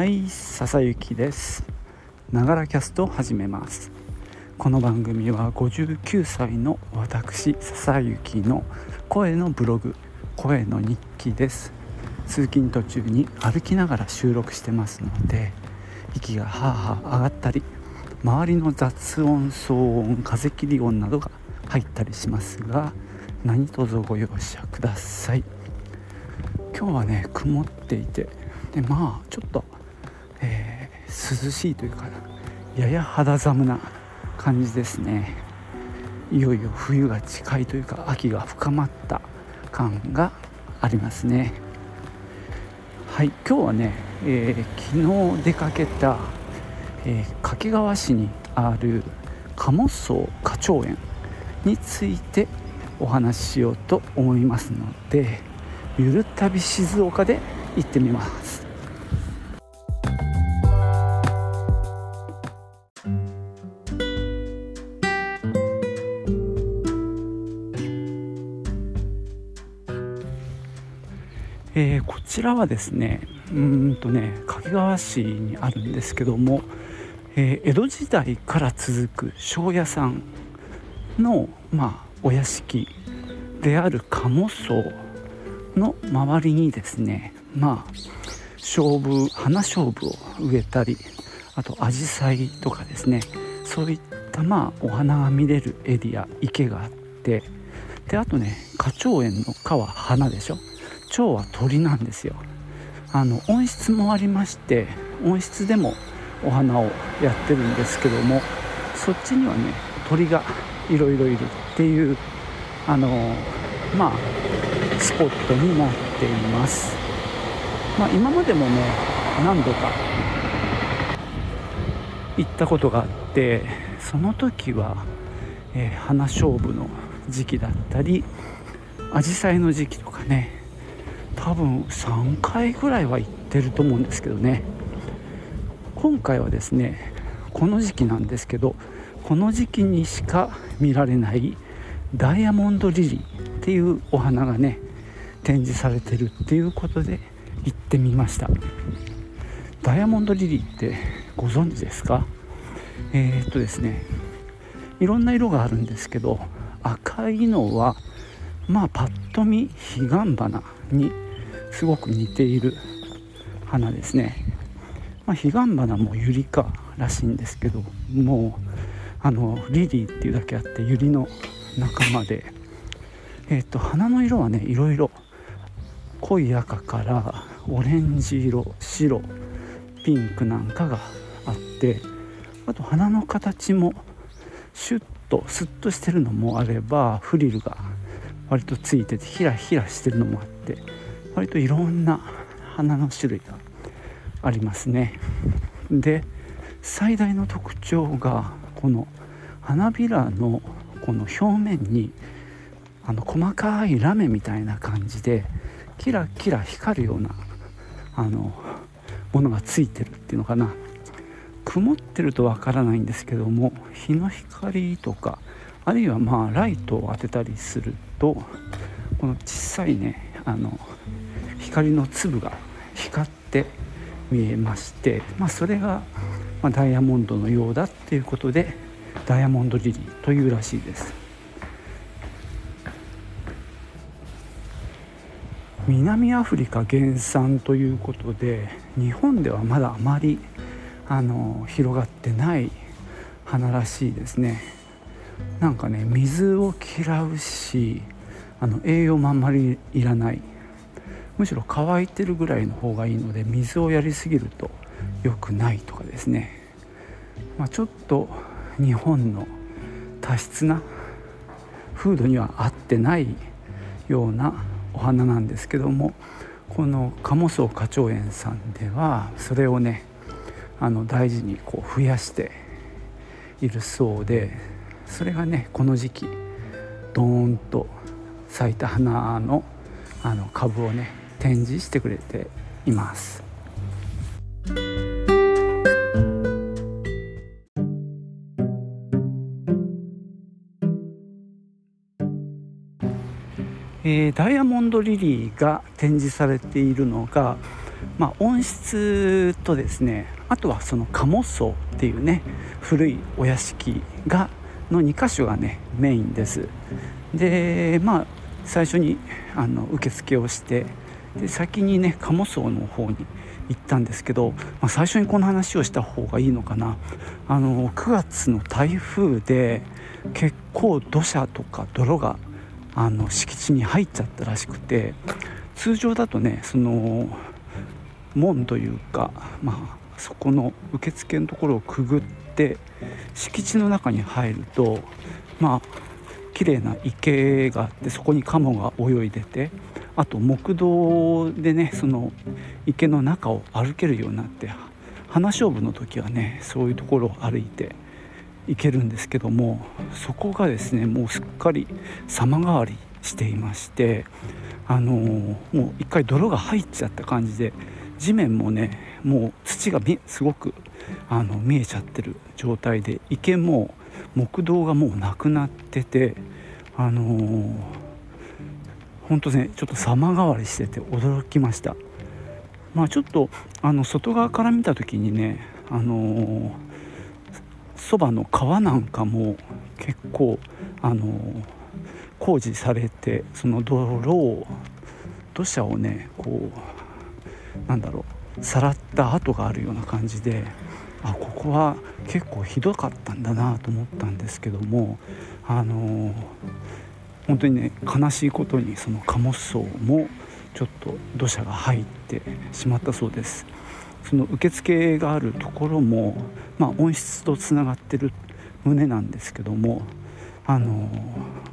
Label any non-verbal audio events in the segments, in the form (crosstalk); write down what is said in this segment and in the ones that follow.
はい笹雪です。ながらキャストを始めます。この番組は59歳の私笹雪の声のブログ声の日記です。通勤途中に歩きながら収録してますので息がはあはあ上がったり周りの雑音騒音風切り音などが入ったりしますが何卒ご容赦ください。今日はね曇っていてでまあちょっと、涼しいというかやや肌寒な感じですね。いよいよ冬が近いというか秋が深まった感がありますね。はい今日はね、えー、昨日出かけた、えー、掛川市にある鴨荘花鳥園についてお話ししようと思いますのでゆる旅静岡で行ってみます。ちらはですねうんとね掛川市にあるんですけども、えー、江戸時代から続く庄屋さんの、まあ、お屋敷である鴨荘の周りにですねまあ勝負花勝負を植えたりあとアジサイとかですねそういったまあお花が見れるエリア池があってであとね花鳥園の花は花でしょ？蝶は鳥なんですよ。あの温室もありまして温室でもお花をやってるんですけどもそっちにはね鳥がいろいろいるっていうあのまあスポットになっています、まあ、今までもね何度か行ったことがあってその時は、えー、花勝負の時期だったり紫陽花の時期とかね多分3回ぐらいは行ってると思うんですけどね。今回はですねこの時期なんですけどこの時期にしか見られないダイヤモンドリリーっていうお花がね展示されてるっていうことで行ってみました。ダイヤモンドリリーってご存知ですか？えー、っとですねいろんな色があるんですけど赤いのはまあパッと見彼岸花にすごく似ている花ですね、まあ、彼岸花もユリ科らしいんですけどもうあのリリーっていうだけあってユリの仲間でえっ、と花の色はねいろいろ濃い赤からオレンジ色白ピンクなんかがあってあと花の形もシュッとスッとしてるのもあればフリルが割とついててヒラヒラしてるのもあって割といろんな花の種類がありますね。で最大の特徴がこの花びらのこの表面にあの細かいラメみたいな感じでキラキラ光るようなあのものがついてるっていうのかな。曇ってるとわからないんですけども日の光とかあるいはまあライトを当てたりするとこの小さいねあの光の粒が光って見えまして、まあ、それが、まダイヤモンドのようだっていうことでダイヤモンドリリーというらしいです。南アフリカ原産ということで日本ではまだあまりあの広がってない花らしいですねなんかね水を嫌うしあの栄養もあんまりいらないむしろ乾いてるぐらいの方がいいので水をやりすぎると良くないとかですね、まあ、ちょっと日本の多質な風土には合ってないようなお花なんですけどもこの鴨荘花鳥園さんではそれをねあの大事にこう増やしているそうでそれがねこの時期ドーンと咲いた花のあの株をね展示してくれています。えー、ダイヤモンドリリーが展示されているのがまあ、温室とですねあとはその鴨荘っていうね古いお屋敷がの2箇所がねメインですでまあ最初にあの受付をしてで先にね鴨荘の方に行ったんですけど、まあ、最初にこの話をした方がいいのかな。あの9月の台風で結構土砂とか泥があの敷地に入っちゃったらしくて通常だとねその門というか、まあ、そこの受付のところをくぐって敷地の中に入るとまあ綺麗な池があってそこにカモが泳いでてあと木道でねその池の中を歩けるようになって花勝負の時はねそういうところを歩いて行けるんですけどもそこがですねもうすっかり様変わりしていましてあのー、もう一回泥が入っちゃった感じで地面もねもう土がすごくあの見えちゃってる状態で池も木道がもうなくなっててあのー、本当ねちょっと様変わりしてて驚きました。まあちょっとあの外側から見た時にねあのそ、ばの川なんかも結構あのー、工事されてその泥を土砂をねこうなんだろうさらった跡があるような感じであここは結構ひどかったんだなと思ったんですけどもあのー、本当にね悲しいことにその貨物層もちょっと土砂が入ってしまったそうですその受付があるところも、まあ、温室とつながってる旨なんですけどもあの、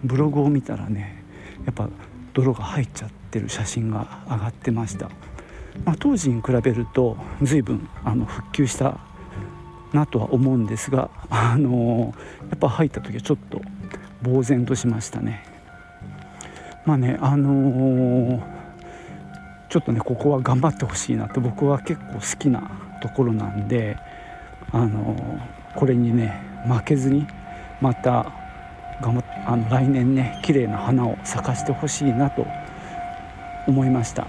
ブログを見たらねやっぱ泥が入っちゃってる写真が上がってましたまあ、当時に比べると随分あの復旧したなとは思うんですが、あのやっぱ入った時はちょっと呆然としましたね。まあねあのちょっとねここは頑張ってほしいなって僕は結構好きなところなんで、あのこれにね負けずにまた頑張あの来年ね綺麗な花を咲かしてほしいなと思いました。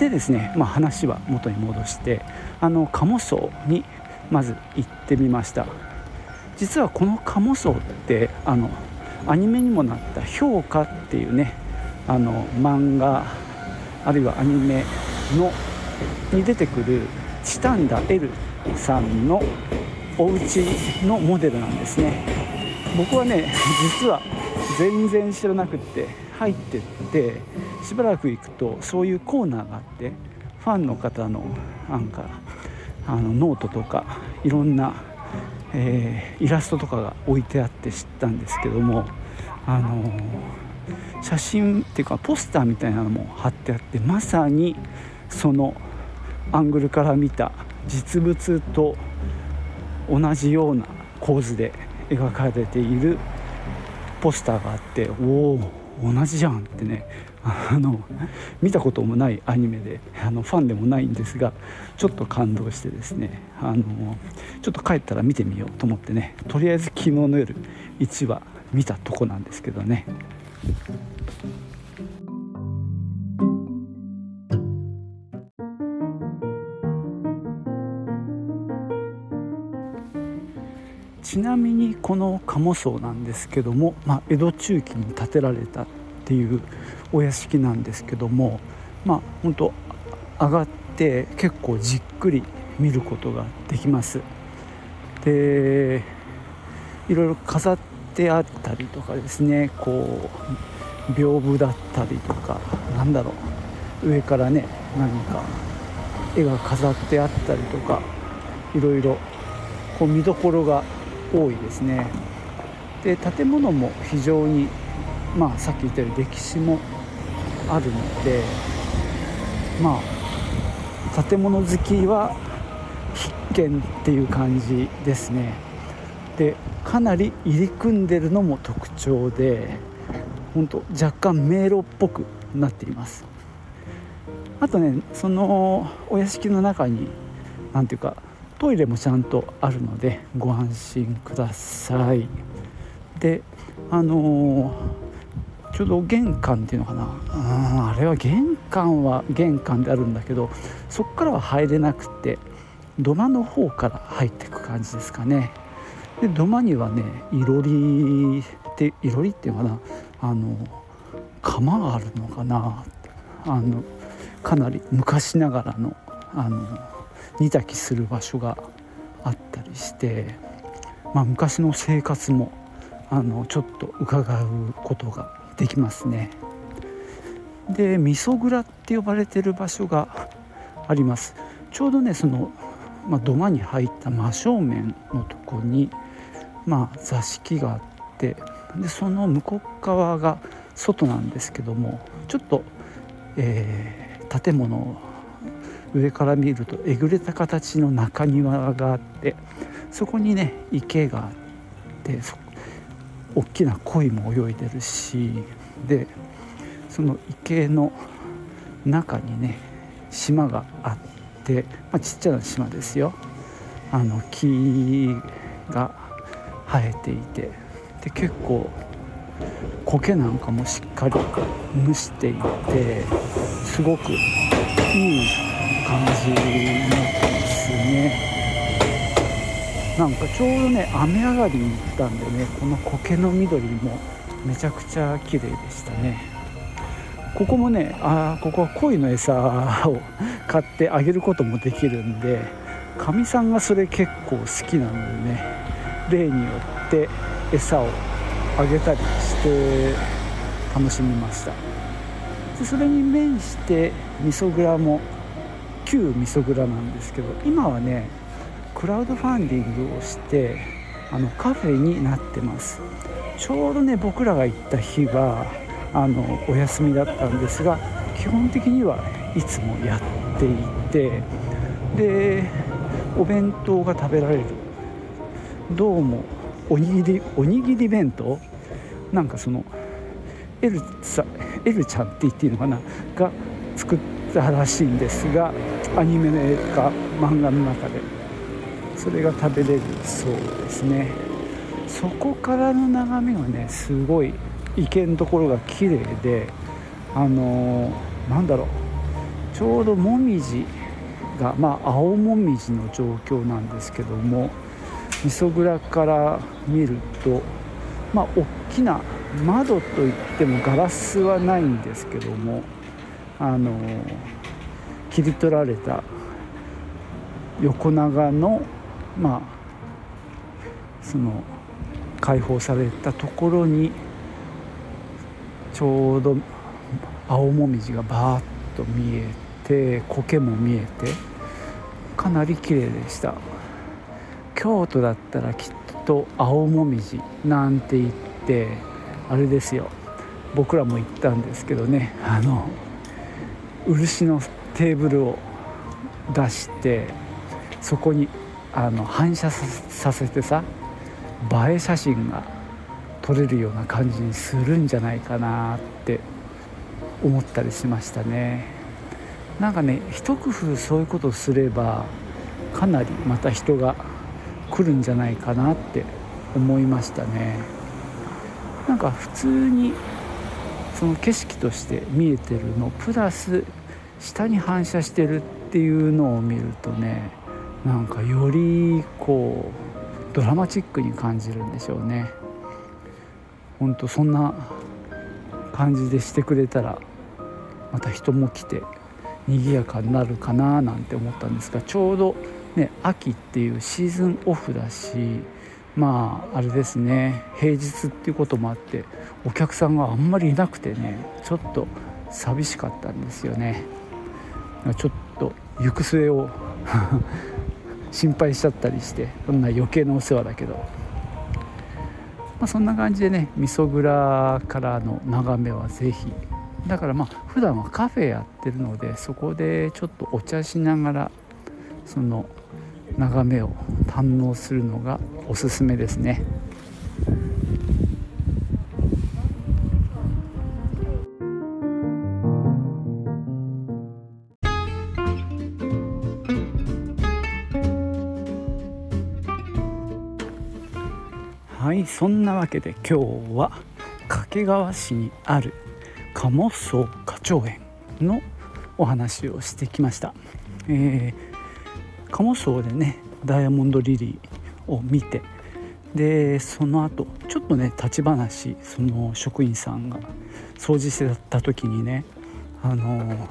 でですね、まあ、話は元に戻してあの鴨荘にまず行ってみました実はこの鴨荘ってあのアニメにもなった「評価」っていうねあの漫画あるいはアニメのに出てくるチタンダ・エルさんのお家のモデルなんですね。僕はね実は全然知らなくって入ってってしばらく行くとそういうコーナーがあってファンの方のなんかあのノートとかいろんな、えー、イラストとかが置いてあって知ったんですけどもあのー、写真っていうかポスターみたいなのも貼ってあってまさにそのアングルから見た実物と同じような構図で描かれているポスターがあっておお同じじゃんってね (laughs) あの見たこともないアニメであのファンでもないんですがちょっと感動してですねあのちょっと帰ったら見てみようと思ってねとりあえず昨日の夜1話見たとこなんですけどね。ちなみにこの鴨荘なんですけども、まあ、江戸中期に建てられたっていうお屋敷なんですけどもまあ本当上がって結構じっくり見ることができます。でいろいろ飾ってであったりとかですねこう屏風だったりとかなんだろう上からね何か絵が飾ってあったりとかいろいろこう見どころが多いですね。で建物も非常にまあさっき言ったように歴史もあるのでまあ建物好きは必見っていう感じですね。でかなり入り組んでるのも特徴で本当若干迷路っぽくなっています。あとねそのお屋敷の中に何ていうかトイレもちゃんとあるのでご安心ください。であのー、ちょうど玄関っていうのかな。うんあれは玄関は玄関であるんだけどそこからは入れなくて土間の方から入っていく感じですかね。で土間にはねいろりっていろりっていうかな。あの釜があるのかな。あのかなり昔ながらのあの煮炊きする場所があったりして、まあ、昔の生活もあのちょっと伺うことができますね。で味噌蔵って呼ばれてる場所があります。ちょうどねその、まあ、土間に入った真正面のとこに、まあ、座敷があってでその向こう側が外なんですけどもちょっと、えー、建物を上から見るとえぐれた形の中庭があってそこにね池があって大きな鯉も泳いでるしでその池の中にね島があって、まあ、ちっちゃな島ですよ。あの木が生えていてで結構苔なんかもしっかり蒸していてすごくいい感じになってますね。なんかちょうどね雨上がりに行ったんでねこの苔の緑もめちゃくちゃ綺麗でしたね。ここもねあここは鯉の餌を買ってあげることもできるんでかみさんがそれ結構好きなのでね例によって餌をあげたりして楽しみました。でそれに面して味噌蔵も旧味噌蔵なんですけど今はねクラウドファンディングをしてあのカフェになってます。ちょうどね僕らが行った日はあのお休みだったんですが基本的にはいつもやっていてでお弁当が食べられるどうもおにぎりおにぎり弁当？なんかそのエルさエルちゃんって言っていいのかな？が作ったらしいんですがアニメの映画漫画の中で。それが食べれるそうですね。そこからの眺めがねすごい池のところが綺麗であのー、なんだろう。ちょうどもみじがまあ青もみじの状況なんですけども味噌蔵から見るとまあ大きな窓といってもガラスはないんですけどもあの切り取られた横長のまあその解放されたところにちょうど青もみじがバーッと見えて苔も見えてかなり綺麗でした。京都だったらきっと青もみじなんて言ってあれですよ。僕らも行ったんですけどね。あの漆のテーブルを出してそこにあの反射させてさ映え写真が撮れるような感じにするんじゃないかなって思ったりしましたね。なんかね一工夫そういうことすればかなりまた人が来るんじゃないかなって思いましたね。なんか普通にその景色として見えてるのプラス下に反射してるっていうのを見るとねなんかよりこうドラマチックに感じるんでしょうね。ほんとそんな感じでしてくれたらまた人も来て賑やかになるかななんて思ったんですがちょうどね秋っていうシーズンオフだしまああれですね平日っていうこともあってお客さんがあんまりいなくてねちょっと寂しかったんですよね。ちょっと行く末を (laughs) 心配しちゃったりしてそんな余計なお世話だけど、まあ、そんな感じでね味噌蔵からの眺めは是非だからまあ普段はカフェやってるのでそこでちょっとお茶しながらその眺めを堪能するのがおすすめですね。はいそんなわけで今日は掛川市にある鴨荘花鳥園のお話をしてきました、えー、鴨荘でねダイヤモンドリリーを見てでその後ちょっとね立ち話その職員さんが掃除してた時にねあの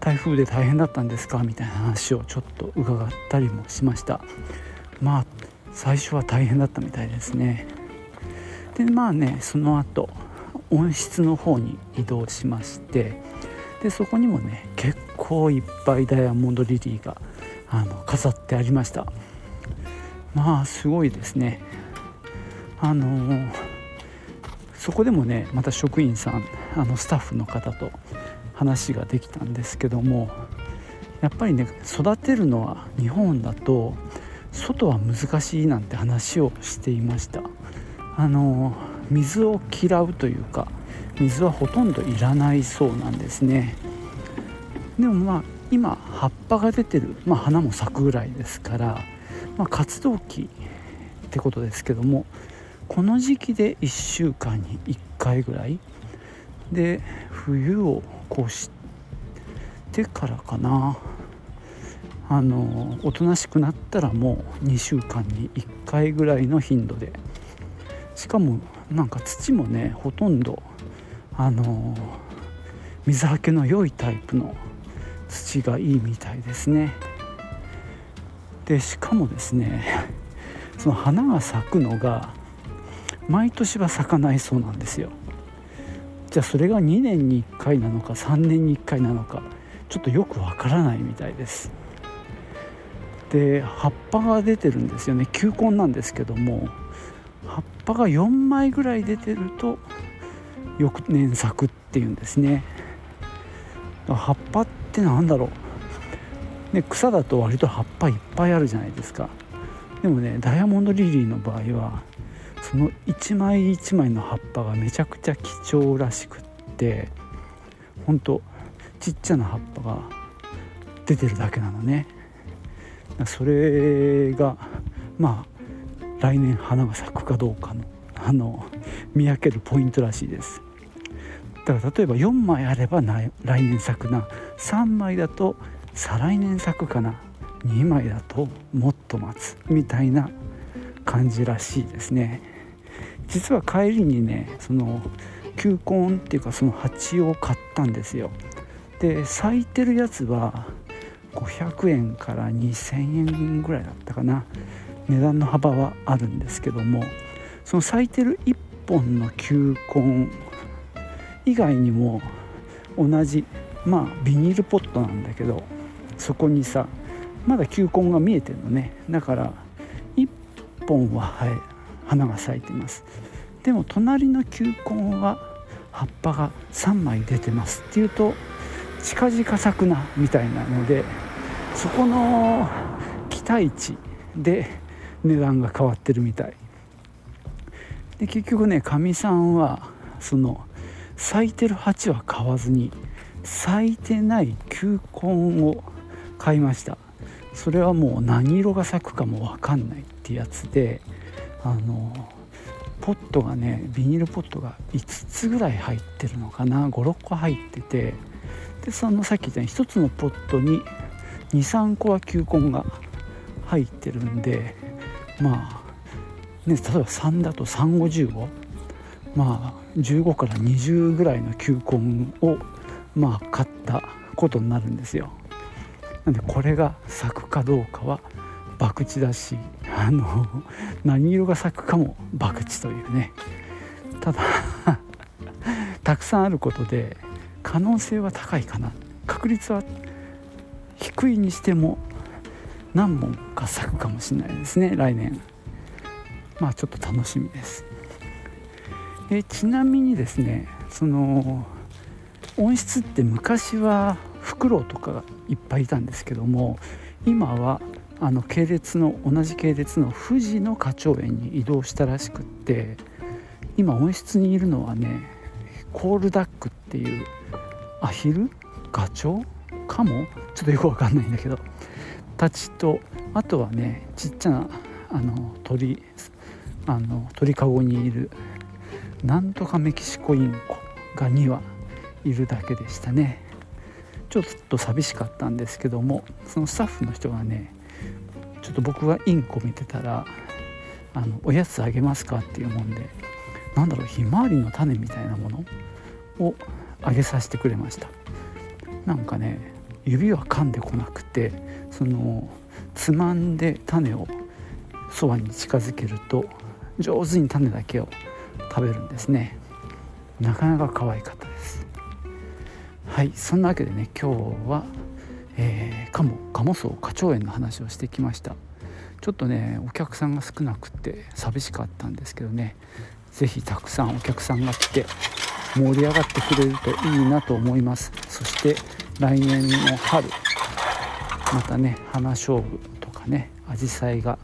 台風で大変だったんですか？みたいな話をちょっと伺ったりもしました。まあ最初は大変だったみたいですね。でまあねその後温室の方に移動しましてでそこにもね結構いっぱいダイヤモンドリリーがあの飾ってありました。まあすごいですね。あの、そこでもねまた職員さんあのスタッフの方と話ができたんですけどもやっぱりね育てるのは日本だと外は難しいなんて話をしていました。あの水を嫌うというか水はほとんどいらないそうなんですね。でもまあ今葉っぱが出てる、まあ、花も咲くぐらいですから、まあ、活動期ってことですけどもこの時期で1週間に1回ぐらいで冬を越してからかな。あのおとなしくなったらもう2週間に1回ぐらいの頻度で。しかもなんか土もねほとんどあの水はけの良いタイプの土がいいみたいですね。でしかもですね (laughs) その花が咲くのが毎年は咲かないそうなんですよ。じゃあそれが2年に1回なのか3年に1回なのかちょっとよくわからないみたいです。で葉っぱが出てるんですよね。球根なんですけども葉っぱが4枚ぐらい出てると翌年咲くっていうんですね。葉っぱっってなんだろう、ね、草だと割と葉っぱいっぱいあるじゃないですか。でもねダイヤモンドリリーの場合はその一枚一枚の葉っぱがめちゃくちゃ貴重らしくってほんとちっちゃな葉っぱが出てるだけなのね。それがまあ来年花が咲くかどうかのあの見分けるポイントらしいです。だから例えば4枚あれば来年咲くな。3枚だと再来年咲くかな？2枚だともっと待つ。みたいな感じらしいですね。実は帰りにねその球根っていうかその鉢を買ったんですよ。で咲いてるやつは500円から2000円ぐらいだったかな。値段の幅はあるんですけどもその咲いてる1本の球根以外にも同じまあビニールポットなんだけどそこにさまだ球根が見えてるのね。だから1本は、はい、花が咲いてます。でも隣の球根は葉っぱが3枚出てます。っていうと近々咲くなみたいなのでそこの期待値で値段が変わってるみたい。で結局ねかみさんはその咲いてる鉢は買わずに咲いてない球根を買いました。それはもう何色が咲くかも分かんないってやつであのポットがねビニールポットが5つぐらい入ってるのかな。56個入ってて。でそのさっき言ったように1つのポットに23個は球根が入ってるんでまあね例えば3だと35まあ15から20ぐらいの球根をまあ買ったことになるんですよ。なんでこれが咲くかどうかは博打だしあの (laughs) 何色が咲くかも博打というね。ただ (laughs) たくさんあることで可能性は高いかな。確率は低いにしても何本か咲くかもしれないですね来年。まあちょっと楽しみです。えちなみにですねその温室って昔はフクロウとかがいっぱいいたんですけども今はあの系列の同じ系列の富士の花鳥園に移動したらしくって今温室にいるのはねコールダックっていうアヒルガチョウかも？ちょっとよくわかんないんだけどたちとあとはねちっちゃなあの鳥あの鳥かごにいるなんとかメキシコインコが2羽いるだけでしたね。ちょっと寂しかったんですけどもそのスタッフの人がねちょっと僕がインコ見てたらあのおやつあげますか？っていうもんでなんだろうひまわりの種みたいなもの？をあげさせてくれました。なんかね指は噛んでこなくてそのつまんで種をそばに近づけると上手に種だけを食べるんですね。なかなか可愛かった。はいそんなわけでね今日は、えー、鴨鴨荘花鳥園の話をしてきました。ちょっとねお客さんが少なくて寂しかったんですけどね。是非たくさんお客さんが来て盛り上がってくれるといいなと思います。そして来年の春またね花勝負とかね紫陽花が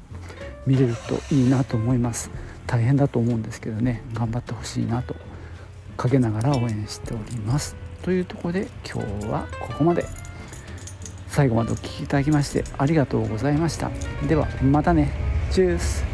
見れるといいなと思います。大変だと思うんですけどね頑張ってほしいなと陰ながら応援しております。というとこで今日はここまで。最後までお聴きいただきましてありがとうございました。ではまたね。チュース。